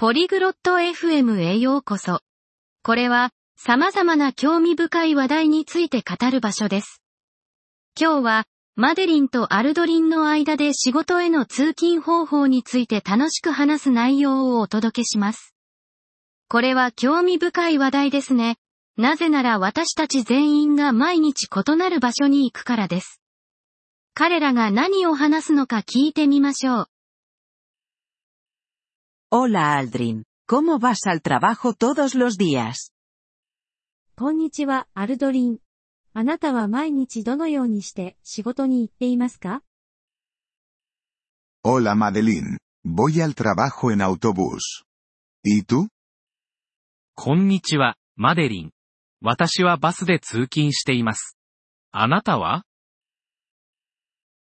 ポリグロット FM へようこそ。これは、様々な興味深い話題について語る場所です。今日は、マデリンとアルドリンの間で仕事への通勤方法について楽しく話す内容をお届けします。これは興味深い話題ですね。なぜなら私たち全員が毎日異なる場所に行くからです。彼らが何を話すのか聞いてみましょう。Hola Aldrin, ¿cómo vas al trabajo todos los días? こんにちは、アルドリン。あなたは毎日どのようにして仕事に行っていますか Hola Madeline, voy al trabajo en autobús. ¿Y tú? こんにちは、マデリン。私はバスで通勤しています。あなたは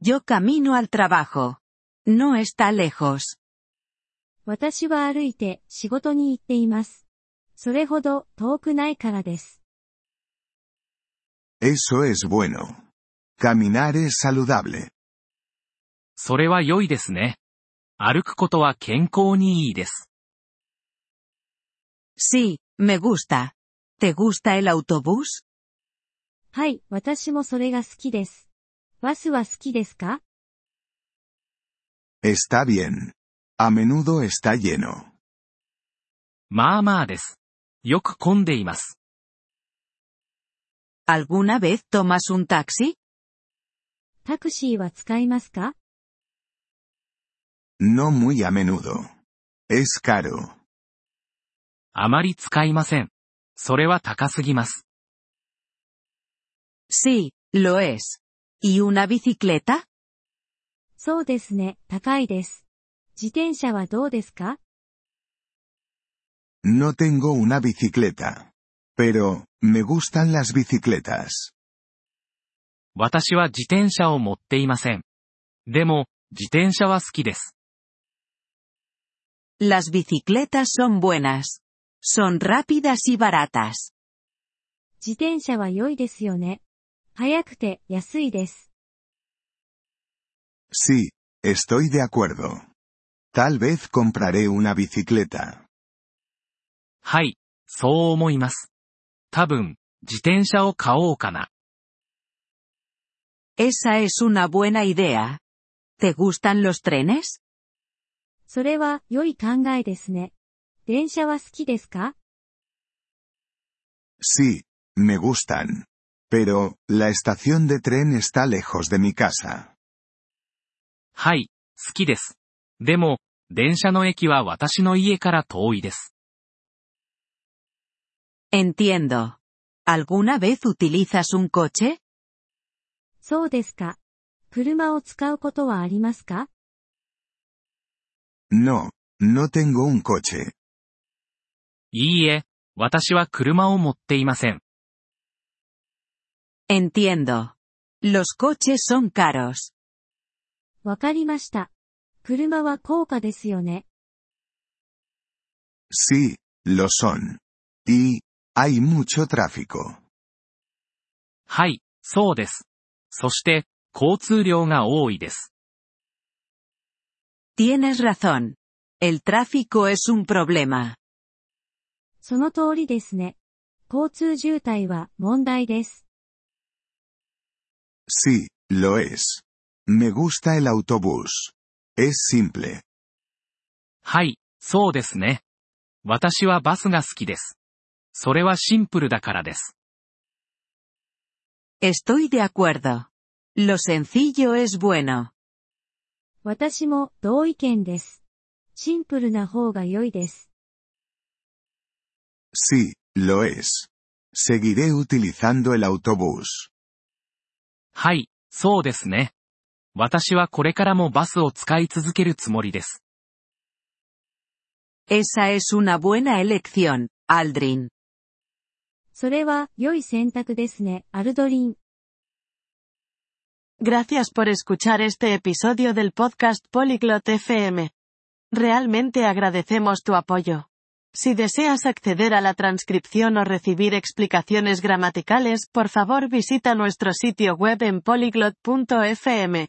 Yo camino al trabajo. No está lejos. 私は歩いて仕事に行っています。それほど遠くないからです。Eso es bueno. Caminar es saludable. それは良いですね。歩くことは健康にいいです。Sí, me gusta. ¿Te gusta el autobús? はい、私もそれが好きです。バスは好きですか？Está bien. A menudo está lleno. まあまあです。よく混んでいます。¿Alguna vez tomas un taxi? タクシーは使いますか No muy a menudo. Es caro. あまり使いません。それは高すぎます。Sí, lo es. ¿Y una bicicleta? そうですね、高いです。自転車はどうですか No tengo una bicicleta. Pero, me gustan las bicicletas. 私は自転車を持っていません。でも、自転車は好きです。 Las bicicletas son buenas. Son rápidas y baratas. 自転車は良いですよね。速くて安いです。 Sí, estoy de acuerdo. Tal vez compraré una bicicleta. はい、そう思います。多分、自転車を買おうかな。 Esa es una buena idea. ¿Te gustan los trenes? それは良い考えですね。電車は好きですか Sí, me gustan. Pero, la estación de tren está lejos de mi casa. はい、好きです。でも、 電車の駅は私の家から遠いです。Entiendo. ¿Alguna vez utilizas un coche? そうですか。車を使うことはありますか No, no tengo un coche. いいえ、私は車を持っていません。Entiendo. Los coches son caros. わかりました。車は高価ですよね。Sí, lo son. Y, hay mucho tráfico. はい、そうです。そして、交通量が多いです。Tienes razón. El tráfico es un problema. その通りですね。交通渋滞は問題です。Sí, lo es. Me gusta el autobús. Es simple. はい、そうですね。私はバスが好きです。それはシンプルだからです。Estoy de acuerdo. Lo sencillo es bueno. 私も同意見です。シンプルな方が良いです。Sí, lo es. Seguiré utilizando el autobús. はい、そうですね。私はこれからもバスを使い続けるつもりです。 Esa es una buena elección, Aldrin. それは良い選択ですね、アルドリン。 Gracias por escuchar este episodio del podcast Polyglot FM. Realmente agradecemos tu apoyo. Si deseas acceder a la transcripción o recibir explicaciones gramaticales, por favor visita nuestro sitio web en polyglot.fm.